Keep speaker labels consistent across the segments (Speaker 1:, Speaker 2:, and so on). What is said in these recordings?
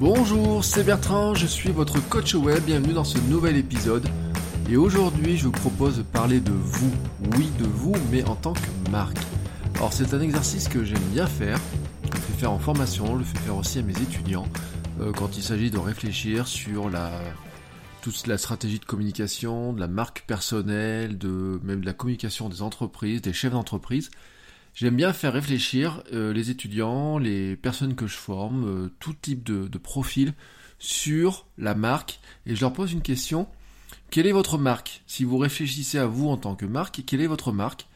Speaker 1: Bonjour, c'est Bertrand, je suis votre coach web, bienvenue dans ce nouvel épisode. Et aujourd'hui, je vous propose de parler de vous, oui de vous, mais en tant que marque. Alors c'est un exercice que j'aime bien faire, je le fais faire en formation, je le fais faire aussi à mes étudiants, euh, quand il s'agit de réfléchir sur la, toute la stratégie de communication, de la marque personnelle, de même de la communication des entreprises, des chefs d'entreprise. J'aime bien faire réfléchir euh, les étudiants, les personnes que je forme, euh, tout type de, de, profil sur la marque et je leur pose une question. Quelle est votre marque? Si vous réfléchissez à vous en tant que marque, quelle est votre marque?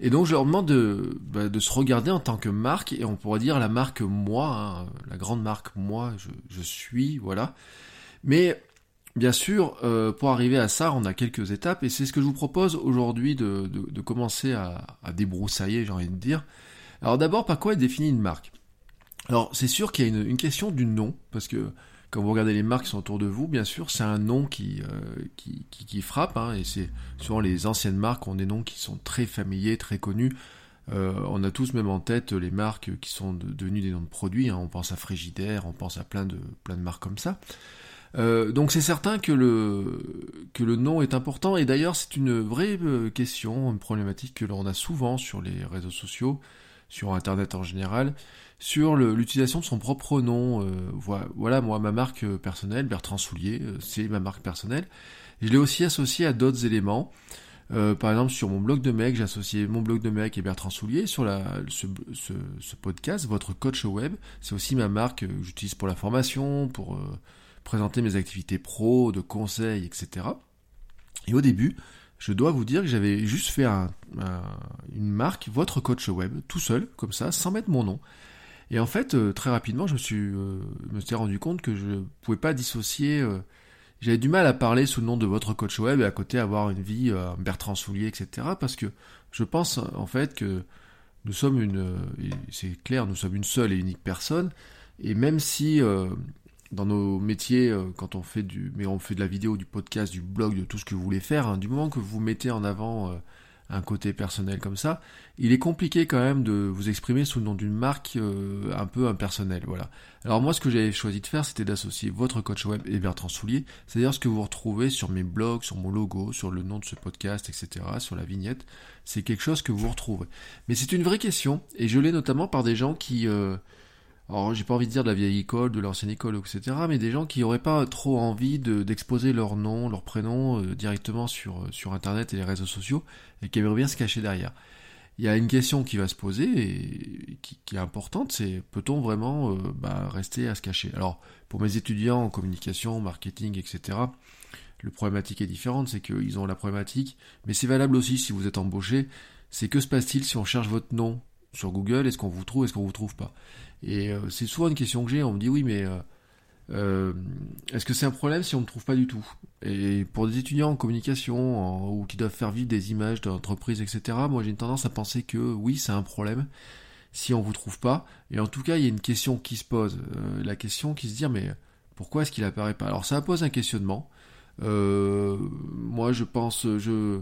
Speaker 1: Et donc je leur demande de, bah, de, se regarder en tant que marque et on pourrait dire la marque moi, hein, la grande marque moi, je, je suis, voilà. Mais Bien sûr, euh, pour arriver à ça, on a quelques étapes, et c'est ce que je vous propose aujourd'hui de, commencer à, débroussailler, j'ai envie de dire. Alors d'abord, par quoi est définie une marque? Alors c'est sûr qu'il y a une, question du nom, parce que quand vous regardez les marques qui sont autour de vous, bien sûr, c'est un nom qui, euh, frappe, hein, et c'est souvent les anciennes marques ont des noms qui sont très familiers, très connus. Euh, on a tous même en tête les marques qui sont de, devenues des noms de produits, hein, on pense à Frigidaire, on pense à plein de marques comme ça. Euh, donc c'est certain que le, que le nom est important et d'ailleurs c'est une vraie euh, question, une problématique que l'on a souvent sur les réseaux sociaux, sur Internet en général, sur l'utilisation de son propre nom. Euh, voilà, moi ma marque personnelle, Bertrand Soulier, euh, c'est ma marque personnelle. Je l'ai aussi associé à d'autres éléments. Euh, par exemple, sur mon blog de mec, j'ai associé mon blog de mec et Bertrand Soulier. Sur la, ce, podcast, votre coach web, c'est aussi ma marque que j'utilise pour la formation, pour euh, présenter mes activités pro, de conseils, etc. Et au début, je dois vous dire que j'avais juste fait un, un, une marque, votre coach web, tout seul, comme ça, sans mettre mon nom. Et en fait, euh, très rapidement, je me suis, euh, me suis rendu compte que je ne pouvais pas dissocier. Euh, j'avais du mal à parler sous le nom de votre coach web et à côté avoir une vie Bertrand Soulier, etc. Parce que je pense en fait que nous sommes une, c'est clair, nous sommes une seule et unique personne. Et même si dans nos métiers, euh, quand on fait du, mais on fait de la vidéo, du podcast, du blog, de tout ce que vous voulez faire, hein, du moment que vous mettez en avant euh, un côté personnel comme ça, il est compliqué quand même de vous exprimer sous le nom d'une marque euh, un peu impersonnelle, voilà. Alors moi, ce que j'avais choisi de faire, c'était d'associer votre coach web et Bertrand Soulier, c'est-à-dire ce que vous retrouvez sur mes blogs, sur mon logo, sur le nom de ce podcast, etc., sur la vignette, c'est quelque chose que vous retrouvez. Mais c'est une vraie question, et je l'ai notamment par des gens qui euh, alors j'ai pas envie de dire de la vieille école, de l'ancienne école, etc., mais des gens qui n'auraient pas trop envie d'exposer de, leur nom, leur prénom euh, directement sur, euh, sur Internet et les réseaux sociaux, et qui aimeraient bien se cacher derrière. Il y a une question qui va se poser, et qui, qui est importante, c'est peut-on vraiment euh, bah, rester à se cacher? Alors, pour mes étudiants en communication, marketing, etc., le problématique est différente, c'est qu'ils ont la problématique, mais c'est valable aussi si vous êtes embauché, c'est que se passe-t-il si on cherche votre nom sur Google, est-ce qu'on vous trouve, est-ce qu'on vous trouve pas? Et euh, c'est souvent une question que j'ai, on me dit oui mais euh, euh, est-ce que c'est un problème si on ne trouve pas du tout? Et pour des étudiants en communication ou qui doivent faire vivre des images d'entreprise, etc., moi j'ai une tendance à penser que oui c'est un problème si on vous trouve pas. Et en tout cas il y a une question qui se pose, la question qui se dit mais pourquoi est-ce qu'il apparaît pas? Alors ça pose un questionnement. moi je pense, je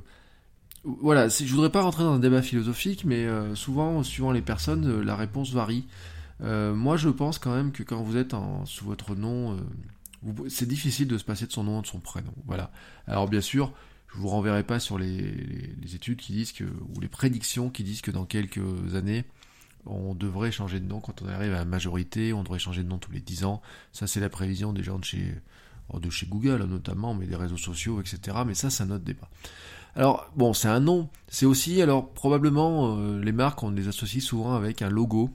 Speaker 1: voilà, je voudrais pas rentrer dans un débat philosophique, mais souvent, suivant les personnes, la réponse varie. Euh, moi, je pense quand même que quand vous êtes en, sous votre nom, euh, c'est difficile de se passer de son nom et de son prénom. Voilà. Alors, bien sûr, je vous renverrai pas sur les, les, les, études qui disent que, ou les prédictions qui disent que dans quelques années, on devrait changer de nom quand on arrive à la majorité, on devrait changer de nom tous les 10 ans. Ça, c'est la prévision des gens de chez, de chez Google, notamment, mais des réseaux sociaux, etc. Mais ça, c'est un autre débat. Alors, bon, c'est un nom. C'est aussi, alors, probablement, euh, les marques, on les associe souvent avec un logo.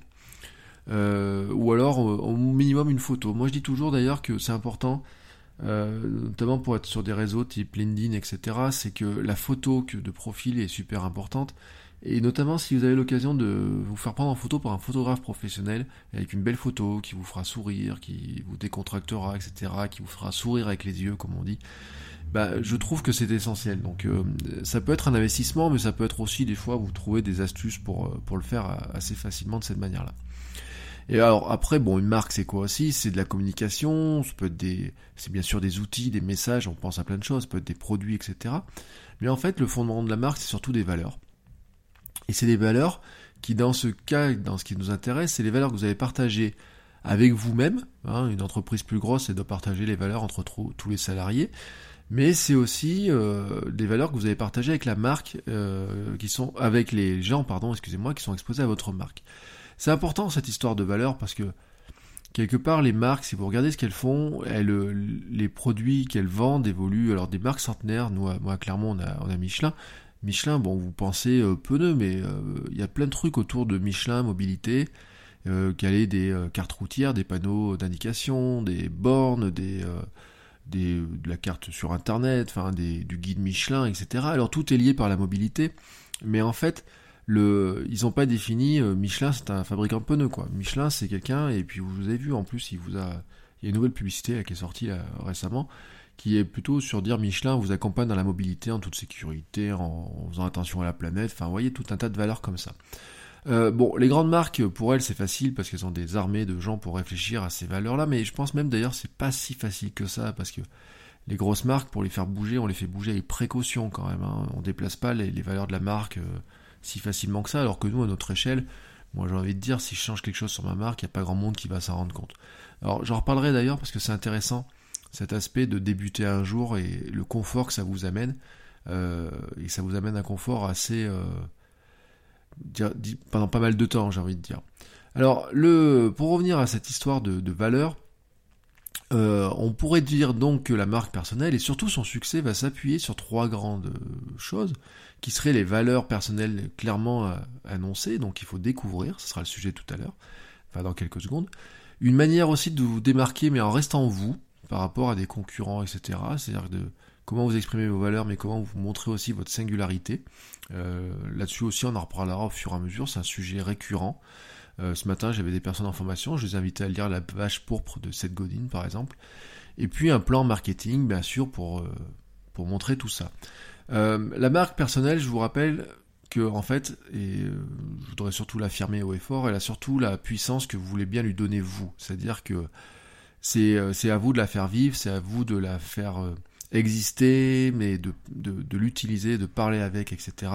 Speaker 1: Euh, ou alors, euh, au minimum, une photo. Moi, je dis toujours d'ailleurs que c'est important, euh, notamment pour être sur des réseaux type LinkedIn, etc., c'est que la photo que de profil est super importante. Et notamment si vous avez l'occasion de vous faire prendre en photo par un photographe professionnel, avec une belle photo qui vous fera sourire, qui vous décontractera, etc., qui vous fera sourire avec les yeux, comme on dit, bah, je trouve que c'est essentiel. Donc euh, ça peut être un investissement, mais ça peut être aussi des fois vous trouvez des astuces pour, euh, pour le faire assez facilement de cette manière-là. Et alors après, bon, une marque c'est quoi aussi? C'est de la communication, c'est bien sûr des outils, des messages, on pense à plein de choses, ça peut être des produits, etc. Mais en fait, le fondement de la marque, c'est surtout des valeurs. Et c'est des valeurs qui, dans ce cas, dans ce qui nous intéresse, c'est les valeurs que vous avez partagées avec vous-même. Hein, une entreprise plus grosse, elle doit partager les valeurs entre tous les salariés. Mais c'est aussi euh, des valeurs que vous avez partagées avec la marque, euh, qui sont avec les gens, pardon, excusez-moi, qui sont exposés à votre marque. C'est important cette histoire de valeur parce que quelque part les marques, si vous regardez ce qu'elles font, elles, les produits qu'elles vendent évoluent. Alors des marques centenaires, nous, moi clairement on a, on a Michelin. Michelin, bon, vous pensez euh, pneus, mais euh, il y a plein de trucs autour de Michelin mobilité. Euh, ait des euh, cartes routières, des panneaux d'indication, des bornes, des, de la carte sur internet, enfin du guide Michelin, etc. Alors tout est lié par la mobilité, mais en fait, le, ils n'ont pas défini euh, Michelin, c'est un fabricant de pneus quoi. Michelin, c'est quelqu'un et puis vous avez vu en plus, il vous a, il y a une nouvelle publicité qui est sortie récemment, qui est plutôt sur dire Michelin vous accompagne dans la mobilité en toute sécurité, en, faisant attention à la planète. Enfin, vous voyez tout un tas de valeurs comme ça. Euh, bon, les grandes marques, pour elles, c'est facile parce qu'elles ont des armées de gens pour réfléchir à ces valeurs-là, mais je pense même d'ailleurs c'est pas si facile que ça parce que les grosses marques, pour les faire bouger, on les fait bouger avec précaution quand même. Hein. On déplace pas les, valeurs de la marque. Euh, si facilement que ça, alors que nous, à notre échelle, moi j'ai envie de dire, si je change quelque chose sur ma marque, il n'y a pas grand monde qui va s'en rendre compte. Alors j'en reparlerai d'ailleurs parce que c'est intéressant, cet aspect de débuter un jour et le confort que ça vous amène, euh, et ça vous amène un confort assez... Euh, pendant pas mal de temps, j'ai envie de dire. Alors, le, pour revenir à cette histoire de, de valeur, euh, on pourrait dire donc que la marque personnelle et surtout son succès va s'appuyer sur trois grandes choses qui seraient les valeurs personnelles clairement euh, annoncées, donc il faut découvrir, ce sera le sujet tout à l'heure, enfin dans quelques secondes. Une manière aussi de vous démarquer mais en restant vous par rapport à des concurrents, etc. C'est-à-dire de comment vous exprimez vos valeurs mais comment vous montrez aussi votre singularité. Euh, là-dessus aussi on en reparlera au fur et à mesure, c'est un sujet récurrent. Euh, ce matin, j'avais des personnes en formation, je les invitais à lire La vache pourpre de Seth Godin, par exemple. Et puis un plan marketing, bien sûr, pour, euh, montrer tout ça. Euh, la marque personnelle, je vous rappelle que, en fait, et je voudrais surtout l'affirmer haut et fort, elle a surtout la puissance que vous voulez bien lui donner vous. C'est-à-dire que c'est, à vous de la faire vivre, c'est à vous de la faire exister, mais de l'utiliser, de parler avec, etc.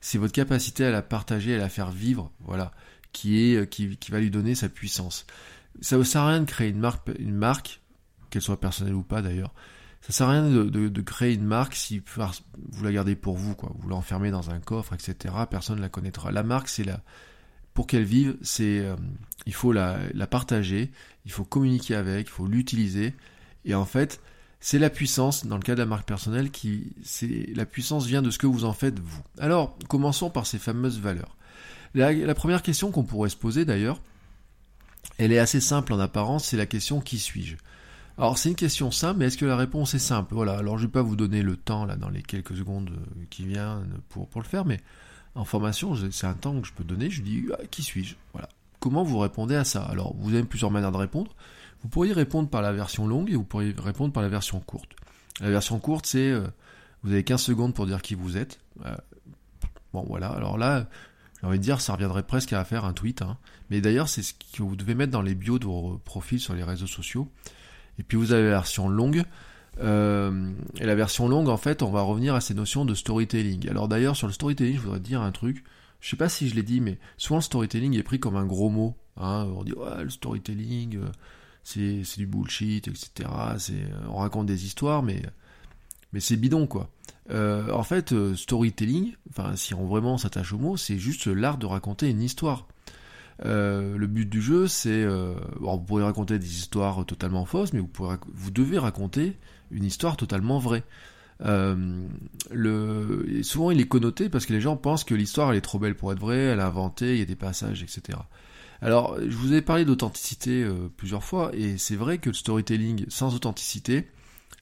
Speaker 1: C'est votre capacité à la partager, à la faire vivre, voilà qui, est, euh, qui, qui va lui donner sa puissance. Ça ne sert à rien de créer une marque, une marque qu'elle soit personnelle ou pas d'ailleurs. Ça sert à rien de, créer une marque si vous la gardez pour vous, quoi. Vous l'enfermez dans un coffre, etc. Personne ne la connaîtra. La marque, c'est la, pour qu'elle vive, c'est, euh, il faut la, la partager, il faut communiquer avec, il faut l'utiliser. Et en fait, c'est la puissance, dans le cas de la marque personnelle, qui, c'est, la puissance vient de ce que vous en faites vous. Alors, commençons par ces fameuses valeurs. La, première question qu'on pourrait se poser d'ailleurs, elle est assez simple en apparence, c'est la question qui suis-je? Alors c'est une question simple, mais est-ce que la réponse est simple? Voilà, alors je vais pas vous donner le temps là dans les quelques secondes euh, qui viennent pour, pour le faire, mais en formation, c'est un temps que je peux donner, je dis ah, qui suis-je? Voilà. Comment vous répondez à ça? Alors vous avez plusieurs manières de répondre. Vous pourriez répondre par la version longue et vous pourriez répondre par la version courte. La version courte, c'est euh, vous avez 15 secondes pour dire qui vous êtes. Euh, bon voilà, alors là, j'ai envie de dire, ça reviendrait presque à faire un tweet. Hein. Mais d'ailleurs, c'est ce que vous devez mettre dans les bios de vos profils sur les réseaux sociaux. Et puis vous avez la version longue. Euh, et la version longue, en fait, on va revenir à ces notions de storytelling. Alors d'ailleurs, sur le storytelling, je voudrais dire un truc. Je sais pas si je l'ai dit, mais souvent le storytelling est pris comme un gros mot. Hein. On dit, ouais, le storytelling, euh, c'est, du bullshit, etc. On raconte des histoires, mais mais c'est bidon quoi. Euh, en fait, euh, storytelling, si on vraiment s'attache au mot, c'est juste l'art de raconter une histoire. Euh, le but du jeu, c'est, vous pourrez raconter des histoires totalement fausses, mais vous, devez raconter une histoire totalement vraie. souvent, il est connoté parce que les gens pensent que l'histoire elle est trop belle pour être vraie, elle a inventé, il y a des passages, etc. Alors, je vous ai parlé d'authenticité plusieurs fois, et c'est vrai que le storytelling sans authenticité,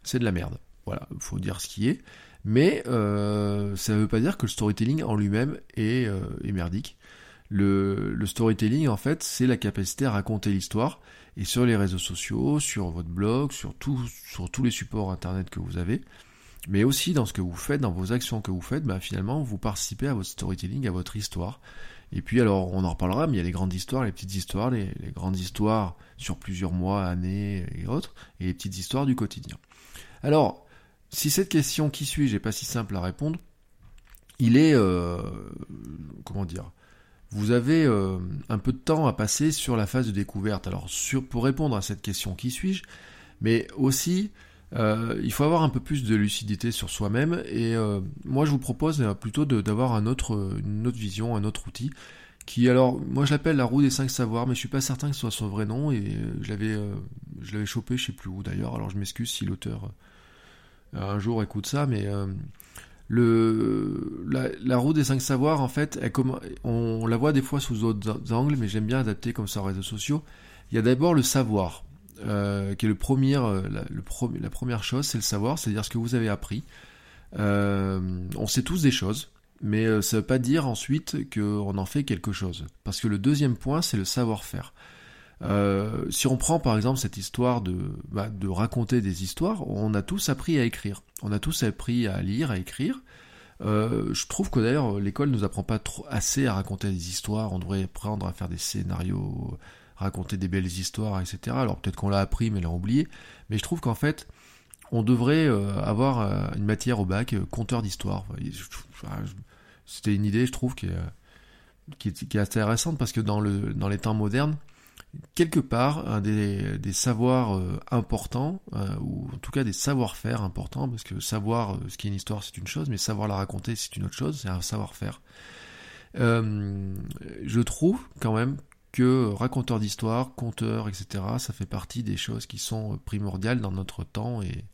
Speaker 1: c'est de la merde. Voilà, il faut dire ce qui est. Mais euh, ça ne veut pas dire que le storytelling en lui-même est, euh, merdique. Le, le, storytelling, en fait, c'est la capacité à raconter l'histoire. Et sur les réseaux sociaux, sur votre blog, sur, tout, sur tous les supports internet que vous avez, mais aussi dans ce que vous faites, dans vos actions que vous faites, bah, finalement, vous participez à votre storytelling, à votre histoire. Et puis alors, on en reparlera, mais il y a les grandes histoires, les petites histoires, les, grandes histoires sur plusieurs mois, années et autres, et les petites histoires du quotidien. Alors, si cette question qui suis-je n'est pas si simple à répondre, il est, euh, comment dire, vous avez euh, un peu de temps à passer sur la phase de découverte. Alors, pour répondre à cette question qui suis-je, mais aussi euh, il faut avoir un peu plus de lucidité sur soi-même et moi je vous propose plutôt d'avoir un autre, une autre vision, un autre outil qui alors moi je l'appelle la roue des cinq savoirs mais je suis pas certain que ce soit son vrai nom et je l'avais je chopé je sais plus où d'ailleurs alors je m'excuse si l'auteur un jour écoute ça mais le la, roue des cinq savoirs en fait on, la voit des fois sous d'autres angles mais j'aime bien adapter comme ça aux réseaux sociaux il y a d'abord le savoir euh, qui est euh, la, première chose, c'est le savoir, c'est-à-dire ce que vous avez appris. Euh, on sait tous des choses, mais ça ne veut pas dire ensuite qu'on en fait quelque chose. Parce que le deuxième point, c'est le savoir-faire. Si on prend par exemple cette histoire de, bah, de raconter des histoires, on a tous appris à écrire. On a tous appris à lire, à écrire. je trouve que d'ailleurs l'école nous apprend pas trop assez à raconter des histoires. On devrait apprendre à faire des scénarios raconter des belles histoires, etc. Alors peut-être qu'on l'a appris mais l'a oublié, mais je trouve qu'en fait, on devrait euh, avoir euh, une matière au bac, euh, conteur d'histoire. C'était une idée, je trouve, qui est, assez intéressante parce que dans les temps modernes, quelque part, des, des savoirs importants, ou en tout cas des savoir-faire importants, parce que savoir ce qui est une histoire, c'est une chose, mais savoir la raconter, c'est une autre chose, c'est un savoir-faire. je trouve quand même que raconteur d'histoire, conteur, etc., ça fait partie des choses qui sont primordiales dans notre temps et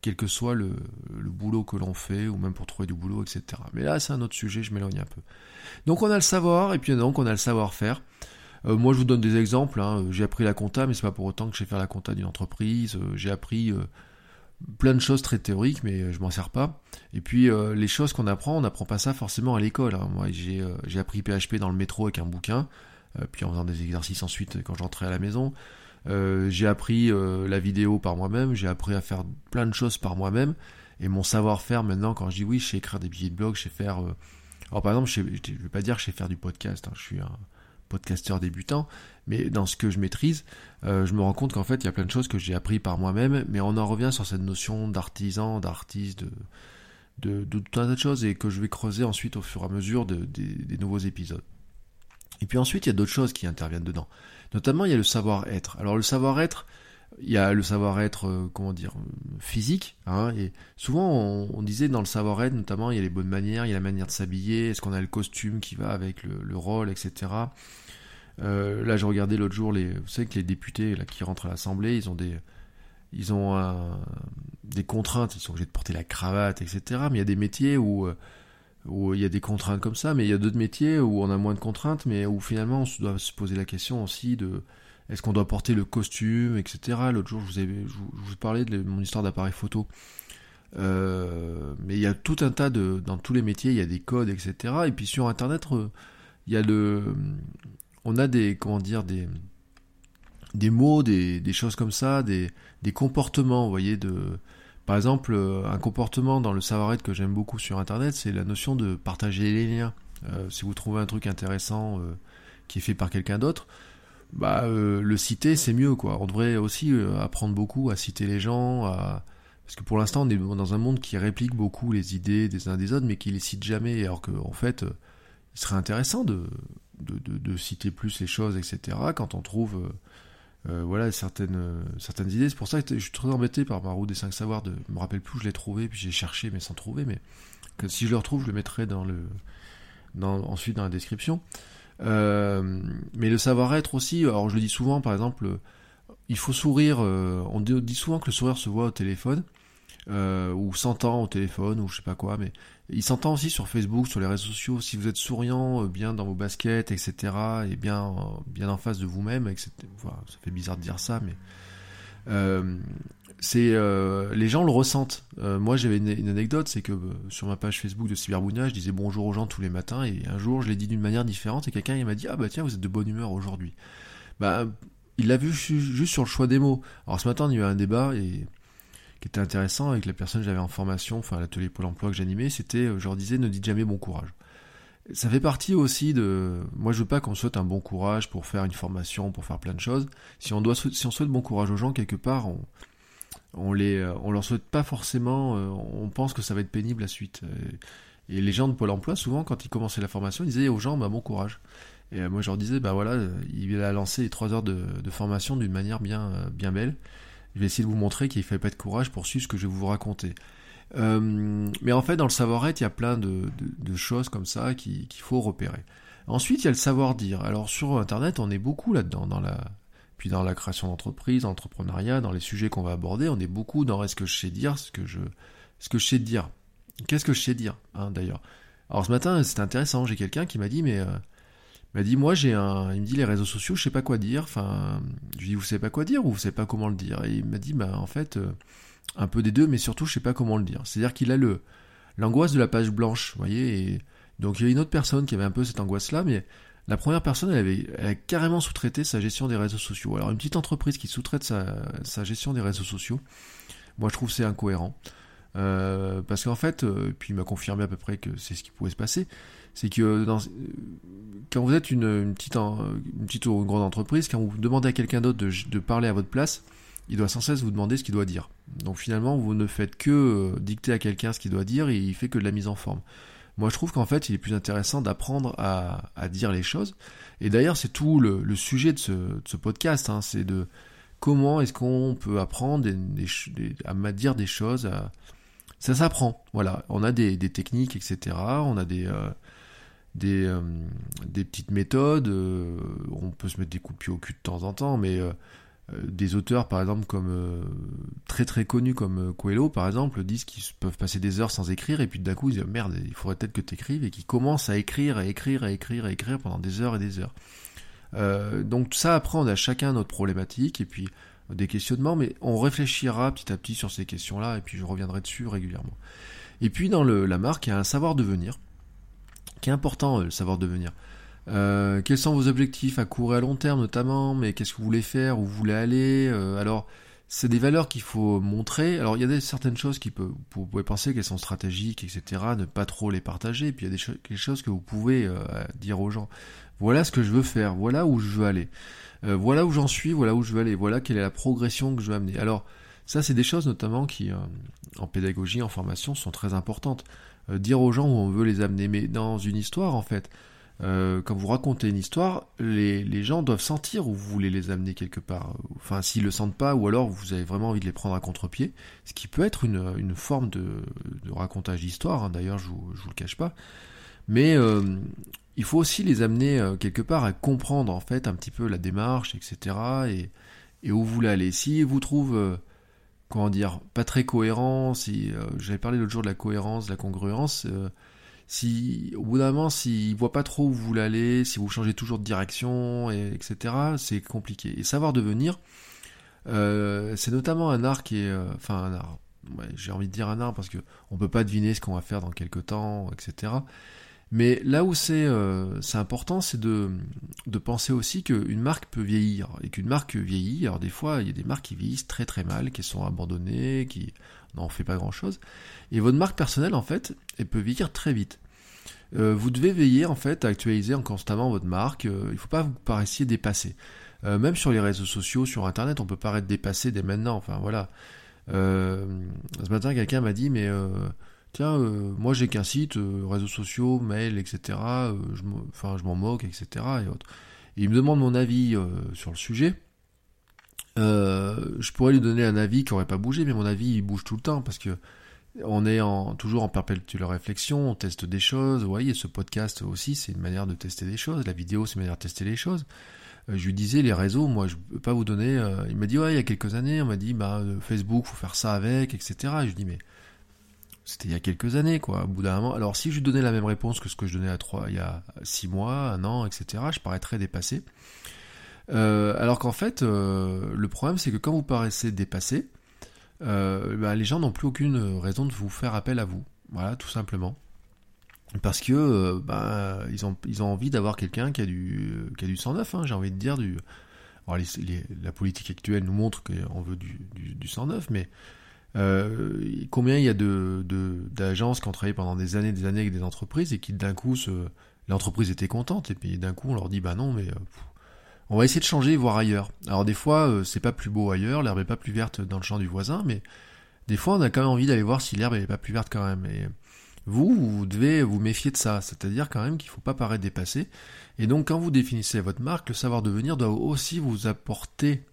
Speaker 1: quel que soit le, boulot que l'on fait, ou même pour trouver du boulot, etc. Mais là, c'est un autre sujet, je m'éloigne un peu. Donc on a le savoir, et puis donc on a le savoir-faire. Euh, moi, je vous donne des exemples. Hein. J'ai appris la compta, mais c'est pas pour autant que je sais faire la compta d'une entreprise. Euh, j'ai appris euh, plein de choses très théoriques, mais je m'en sers pas. Et puis les choses qu'on apprend, on n'apprend pas ça forcément à l'école. Hein. Moi, j'ai appris PHP dans le métro avec un bouquin. Puis en faisant des exercices ensuite quand j'entrais à la maison. J'ai appris la vidéo par moi-même, j'ai appris à faire plein de choses par moi-même, et mon savoir-faire maintenant, quand je dis oui, je sais écrire des billets de blog, je sais faire... Alors par exemple, je ne vais pas dire que je sais faire du podcast, hein, je suis un podcasteur débutant, mais dans ce que je maîtrise, je me rends compte qu'en fait, il y a plein de choses que j'ai appris par moi-même, mais on en revient sur cette notion d'artisan, d'artiste, de, de, tout un tas de choses, et que je vais creuser ensuite au fur et à mesure des nouveaux épisodes. Et puis ensuite, il y a d'autres choses qui interviennent dedans. Notamment, il y a le savoir-être. Alors le savoir-être, il y a le savoir-être, euh, comment dire, physique. Hein, et souvent, on, disait dans le savoir-être, notamment, il y a les bonnes manières, il y a la manière de s'habiller, est-ce qu'on a le costume qui va avec le, rôle, etc. Euh, là, je regardais l'autre jour, les, vous savez que les députés là, qui rentrent à l'Assemblée, ils ont des, ils ont des contraintes, ils sont obligés de porter la cravate, etc. Mais il y a des métiers où euh, où il y a des contraintes comme ça, mais il y a d'autres métiers où on a moins de contraintes, mais où finalement on doit se poser la question aussi de est-ce qu'on doit porter le costume, etc. L'autre jour, je vous, ai, je parlais de mon histoire d'appareil photo. Euh, mais il y a tout un tas de, dans tous les métiers, il y a des codes, etc. Et puis sur Internet, il y a le, on a des, comment dire, des, des mots, des, choses comme ça, des, des comportements, vous voyez, de, par exemple, euh, un comportement dans le savoir-être que j'aime beaucoup sur Internet, c'est la notion de partager les liens. Euh, si vous trouvez un truc intéressant qui est fait par quelqu'un d'autre, bah le citer c'est mieux quoi. On devrait aussi apprendre beaucoup à citer les gens, parce que pour l'instant on est dans un monde qui réplique beaucoup les idées des uns des autres, mais qui les cite jamais. Alors qu'en en fait, il serait intéressant de de, citer plus les choses, etc. Quand on trouve euh, voilà certaines, euh, certaines idées. C'est pour ça que je suis très embêté par ma roue des 5 savoirs. De, je me rappelle plus où je l'ai trouvé, puis j'ai cherché mais sans trouver. Mais si je le retrouve, je le mettrai ensuite dans la description. Euh, mais le savoir-être aussi, alors je le dis souvent, par exemple, il faut sourire. on dit souvent que le sourire se voit au téléphone, ou s'entend au téléphone, ou je sais pas quoi, mais il s'entend aussi sur Facebook, sur les réseaux sociaux. Si vous êtes souriant, euh, bien dans vos baskets, etc., et bien, euh, bien en face de vous-même, etc. ça fait bizarre de dire ça, mais euh, c'est euh, les gens le ressentent. Euh, moi, j'avais une, anecdote, c'est que euh, sur ma page Facebook de Cyberbounia, je disais bonjour aux gens tous les matins, et un jour, je l'ai dit d'une manière différente, et quelqu'un il m'a dit ah bah tiens, vous êtes de bonne humeur aujourd'hui. Bah, il l'a vu juste sur le choix des mots. Alors ce matin, il y a eu un débat qui était intéressant avec la personne que j'avais en formation, enfin l'atelier Pôle Emploi que j'animais, c'était, je leur disais, ne dites jamais bon courage. Ça fait partie aussi de. Moi, je veux pas qu'on souhaite un bon courage pour faire une formation, pour faire plein de choses. Si on doit, si on souhaite bon courage aux gens quelque part, on, on les, euh, on leur souhaite pas forcément, euh, on pense que ça va être pénible la suite. Et les gens de Pôle emploi, souvent, quand ils commençaient la formation, ils disaient aux gens, bah, bon courage. Et euh, moi, je leur disais, bah voilà, il a lancé les trois heures de, formation d'une manière bien, bien belle. Je vais essayer de vous montrer qu'il ne fallait pas de courage pour suivre ce que je vais vous raconter. mais en fait, dans le savoir-être, il y a plein de, choses comme ça qu'il faut repérer. Ensuite, il y a le savoir-dire. Alors sur Internet, on est beaucoup là-dedans, dans la, puis dans la création d'entreprise, l'entrepreneuriat, dans les sujets qu'on va aborder, on est beaucoup dans est-ce que je sais dire, ce que je, ce que je sais dire. Qu'est-ce que je sais dire, hein, d'ailleurs. Alors ce matin, c'était intéressant, j'ai quelqu'un qui m'a dit, mais, euh, m'a dit, moi j'ai un, il me dit les réseaux sociaux, je sais pas quoi dire. Enfin, je lui dis, vous savez pas quoi dire ou vous savez pas comment le dire? Et il m'a dit, bah en fait, euh, un peu des deux, mais surtout je sais pas comment le dire. C'est-à-dire qu'il a le, l'angoisse de la page blanche, vous voyez. Et donc il y a une autre personne qui avait un peu cette angoisse-là, mais la première personne, elle avait, carrément sous-traité sa gestion des réseaux sociaux. Alors une petite entreprise qui sous-traite sa, gestion des réseaux sociaux, moi je trouve c'est incohérent. Euh, parce qu'en fait, euh, puis il m'a confirmé à peu près que c'est ce qui pouvait se passer, c'est que dans, quand vous êtes une, petite, ou une grande entreprise, quand vous demandez à quelqu'un d'autre de, parler à votre place, il doit sans cesse vous demander ce qu'il doit dire. Donc finalement, vous ne faites que euh, dicter à quelqu'un ce qu'il doit dire et il fait que de la mise en forme. Moi, je trouve qu'en fait, il est plus intéressant d'apprendre à, dire les choses. Et d'ailleurs, c'est tout le, sujet de ce, podcast. Hein, c'est de comment est-ce qu'on peut apprendre à dire des choses. Ça s'apprend. Voilà. On a des, techniques, etc. On a des, euh, euh, des, petites méthodes. Euh, on peut se mettre des coups de pied au cul de temps en temps, mais des auteurs par exemple comme euh, très très connus comme euh, Coelho par exemple disent qu'ils peuvent passer des heures sans écrire et puis d'un coup ils disent merde il faudrait peut-être que tu écrives et qu'ils commencent à écrire à écrire à écrire à écrire pendant des heures et des heures. Donc ça apprend à chacun notre problématique et puis des questionnements mais on réfléchira petit à petit sur ces questions là et puis je reviendrai dessus régulièrement. Et puis dans le, la marque il y a un savoir devenir qui est important le savoir devenir euh, quels sont vos objectifs à court et à long terme notamment, mais qu'est-ce que vous voulez faire, où vous voulez aller? Euh, Alors, c'est des valeurs qu'il faut montrer. Alors, il y a des, certaines choses qui peuvent, vous pouvez penser qu'elles sont stratégiques, etc., ne pas trop les partager. Puis, il y a des, des choses que vous pouvez euh, dire aux gens. Voilà ce que je veux faire, voilà où je veux aller. voilà où j'en suis, voilà où je veux aller, voilà quelle est la progression que je veux amener. Alors, ça, c'est des choses notamment qui, en pédagogie, en formation, sont très importantes. dire aux gens où on veut les amener, mais dans une histoire, en fait, euh, quand vous racontez une histoire, les, gens doivent sentir où vous voulez les amener quelque part. Enfin, s'ils le sentent pas, ou alors vous avez vraiment envie de les prendre à contre-pied, ce qui peut être une, forme de, racontage d'histoire. Hein, d'ailleurs, je vous, je vous le cache pas. Mais euh, il faut aussi les amener euh, quelque part à comprendre en fait un petit peu la démarche, etc. Et, et où vous voulez aller. Si vous trouvez comment dire, pas très cohérent, si j'avais parlé l'autre jour de la cohérence, de la congruence si au bout d'un moment, s'il voit pas trop où vous voulez aller, si vous changez toujours de direction, et, etc., c'est compliqué. Et savoir devenir, euh, c'est notamment un art qui est, euh, enfin un art. j'ai envie de dire un art parce que on peut pas deviner ce qu'on va faire dans quelques temps, etc. Mais là où c'est euh, c'est important, c'est de, de penser aussi qu'une marque peut vieillir et qu'une marque vieillit. Alors des fois, il y a des marques qui vieillissent très très mal, qui sont abandonnées, qui n'en fait pas grand chose. Et votre marque personnelle, en fait, elle peut vieillir très vite. Euh, vous devez veiller en fait à actualiser constamment votre marque. Euh, il ne faut pas vous paraissiez dépassé. Euh, même sur les réseaux sociaux, sur Internet, on peut paraître dépassé dès maintenant. Enfin voilà. ce matin, quelqu'un m'a dit mais tiens, moi j'ai qu'un site, réseaux sociaux, mail, etc. je enfin je m'en moque, etc. Et il me demande mon avis sur le sujet. Je pourrais lui donner un avis qui n'aurait pas bougé, mais mon avis il bouge tout le temps parce que on est toujours en perpétuelle réflexion, on teste des choses. Vous voyez, ce podcast aussi, c'est une manière de tester des choses. La vidéo, c'est une manière de tester les choses. Euh, je lui disais, les réseaux, moi, je peux pas vous donner. Euh, il m'a dit, ouais, il y a quelques années, on m'a dit, bah, euh, Facebook, faut faire ça avec, etc. Et je lui dis, mais c'était il y a quelques années, quoi. Au bout d'un moment. Alors, si je lui donnais la même réponse que ce que je donnais à trois, il y a six mois, un an, etc., je paraîtrais dépassé. Alors qu'en fait, le problème, c'est que quand vous paraissez dépassé, bah, les gens n'ont plus aucune raison de vous faire appel à vous. Voilà, tout simplement. Parce que bah, ils, ont, envie d'avoir quelqu'un qui a du qui a du 109, hein, j'ai envie de dire du. la politique actuelle nous montre qu'on veut du, du, du 109, mais euh, combien il y a de, d'agences qui ont travaillé pendant des années, des années avec des entreprises et qui d'un coup, l'entreprise était contente et puis d'un coup on leur dit bah non mais euh, on va essayer de changer, voir ailleurs. Alors des fois euh, c'est pas plus beau ailleurs, l'herbe est pas plus verte dans le champ du voisin, mais des fois on a quand même envie d'aller voir si l'herbe est pas plus verte quand même. Et vous, vous devez vous méfier de ça, c'est-à-dire quand même qu'il faut pas paraître dépassé. Et donc quand vous définissez votre marque, le savoir devenir doit aussi vous apporter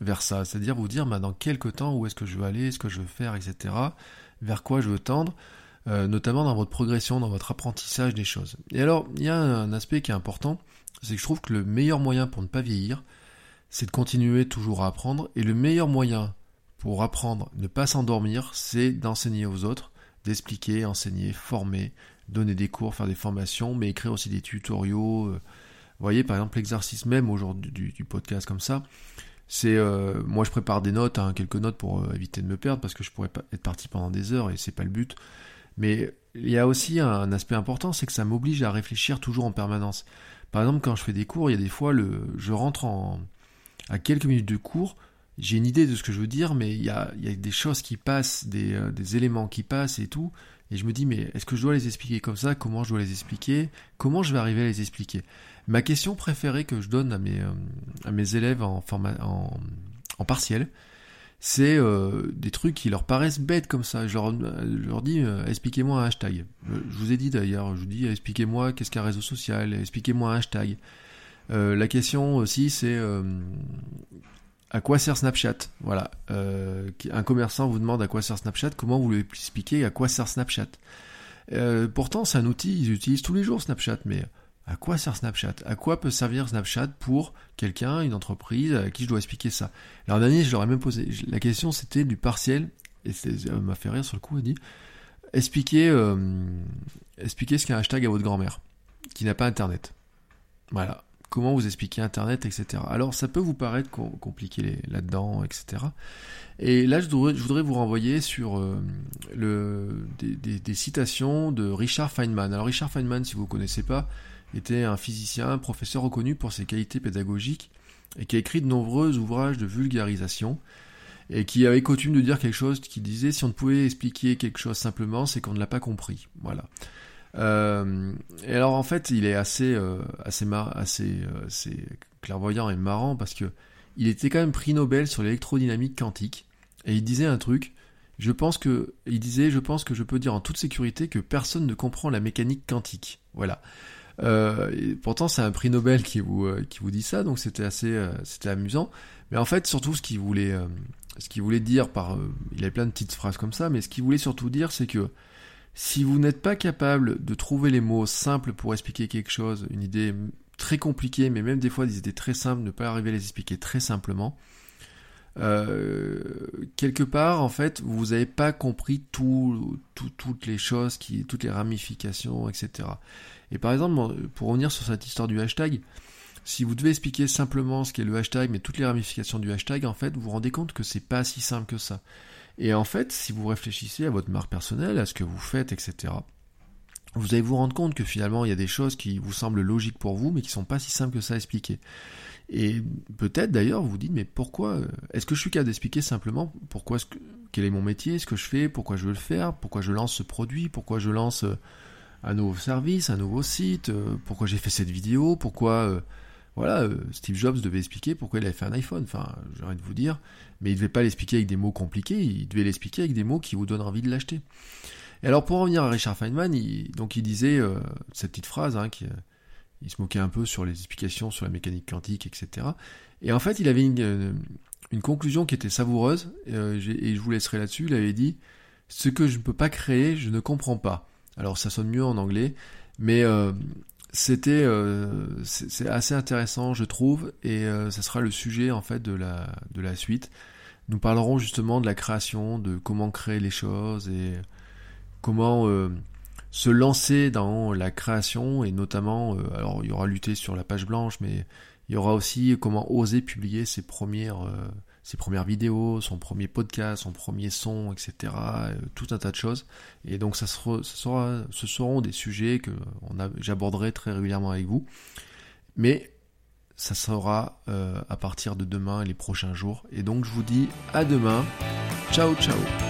Speaker 1: vers ça, c'est-à-dire vous dire bah, dans quelques temps où est-ce que je veux aller, ce que je veux faire, etc., vers quoi je veux tendre, euh, notamment dans votre progression, dans votre apprentissage des choses. Et alors, il y a un aspect qui est important, c'est que je trouve que le meilleur moyen pour ne pas vieillir, c'est de continuer toujours à apprendre, et le meilleur moyen pour apprendre, ne pas s'endormir, c'est d'enseigner aux autres, d'expliquer, enseigner, former, donner des cours, faire des formations, mais écrire aussi des tutoriaux. Euh, vous voyez, par exemple, l'exercice même aujourd'hui du, podcast comme ça, c'est euh, moi je prépare des notes, hein, quelques notes pour euh, éviter de me perdre parce que je pourrais être parti pendant des heures et c'est pas le but. Mais il y a aussi un, aspect important, c'est que ça m'oblige à réfléchir toujours en permanence. Par exemple, quand je fais des cours, il y a des fois je rentre en à quelques minutes de cours, j'ai une idée de ce que je veux dire, mais il y a, des choses qui passent, des, euh, des éléments qui passent et tout, et je me dis mais est-ce que je dois les expliquer comme ça? Comment je dois les expliquer? Comment je vais arriver à les expliquer? Ma question préférée que je donne à mes, euh, élèves en partiel, c'est euh, des trucs qui leur paraissent bêtes comme ça. Je leur, dis, euh, expliquez-moi un hashtag. Je vous ai dit d'ailleurs, je vous dis, expliquez-moi qu'est-ce qu'un réseau social, expliquez-moi un hashtag. la question aussi, c'est à quoi sert Snapchat? Voilà. un commerçant vous demande à quoi sert Snapchat, comment vous lui expliquez à quoi sert Snapchat? Pourtant, c'est un outil, ils utilisent tous les jours Snapchat, mais à quoi sert Snapchat? À quoi peut servir Snapchat pour quelqu'un, une entreprise, à qui je dois expliquer ça? Alors dernier, je leur ai même posé, la question c'était du partiel, et ça m'a fait rire sur le coup, elle dit, expliquez, euh, ce qu'est un hashtag à votre grand-mère, qui n'a pas Internet. Voilà. Comment vous expliquez Internet, etc. Alors ça peut vous paraître compliqué là-dedans, etc. Et là, je voudrais, vous renvoyer sur euh, des, citations de Richard Feynman. Alors Richard Feynman, si vous ne connaissez pas, était un physicien, professeur reconnu pour ses qualités pédagogiques, et qui a écrit de nombreux ouvrages de vulgarisation, et qui avait coutume de dire quelque chose qui disait si on ne pouvait expliquer quelque chose simplement, c'est qu'on ne l'a pas compris. Voilà. Euh, et alors en fait, il est assez, euh, assez, euh, assez clairvoyant et marrant parce que il était quand même prix Nobel sur l'électrodynamique quantique, et il disait un truc. Je pense que, il disait, je pense que je peux dire en toute sécurité que personne ne comprend la mécanique quantique. Voilà. Euh, pourtant, c'est un prix Nobel qui vous euh, qui vous dit ça, donc c'était assez euh, c'était amusant. Mais en fait, surtout ce qu'il voulait ce qu'il voulait dire par il avait plein de petites phrases comme ça, mais ce qu'il voulait surtout dire, c'est que si vous n'êtes pas capable de trouver les mots simples pour expliquer quelque chose, une idée très compliquée, mais même des fois des idées très simples, ne pas arriver à les expliquer très simplement, euh, quelque part, en fait, vous n'avez pas compris tout, toutes les choses, qui, toutes les ramifications, etc. Et par exemple, pour revenir sur cette histoire du hashtag, si vous devez expliquer simplement ce qu'est le hashtag, mais toutes les ramifications du hashtag, en fait, vous vous rendez compte que c'est pas si simple que ça. Et en fait, si vous réfléchissez à votre marque personnelle, à ce que vous faites, etc., vous allez vous rendre compte que finalement, il y a des choses qui vous semblent logiques pour vous, mais qui sont pas si simples que ça à expliquer. Et peut-être d'ailleurs, vous vous dites, mais pourquoi euh, Est-ce que je suis capable d'expliquer simplement pourquoi quel est mon métier, ce que je fais, pourquoi je veux le faire, pourquoi je lance ce produit, pourquoi je lance euh, un nouveau service, un nouveau site, euh, pourquoi j'ai fait cette vidéo, pourquoi voilà, Steve Jobs devait expliquer pourquoi il avait fait un iPhone. Enfin, j'ai envie de vous dire, mais il devait pas l'expliquer avec des mots compliqués, il devait l'expliquer avec des mots qui vous donnent envie de l'acheter. Et alors pour revenir à Richard Feynman, il, donc il disait cette petite phrase hein, qui il se moquait un peu sur les explications sur la mécanique quantique, etc. Et en fait, il avait une, euh, conclusion qui était savoureuse, euh, et je vous laisserai là-dessus. Il avait dit Ce que je ne peux pas créer, je ne comprends pas. Alors, ça sonne mieux en anglais, mais euh, c'était assez intéressant, je trouve, et ça sera le sujet en fait de la de la suite. Nous parlerons justement de la création, de comment créer les choses et comment se lancer dans la création et notamment, euh, alors il y aura lutter sur la page blanche, mais il y aura aussi comment oser publier ses premières, euh, ses premières vidéos, son premier podcast, son premier son, etc. euh, tout un tas de choses. Et donc ça, sera, ça sera, ce seront des sujets que j'aborderai très régulièrement avec vous. Mais ça sera à partir de demain et les prochains jours. Et donc je vous dis à demain. Ciao ciao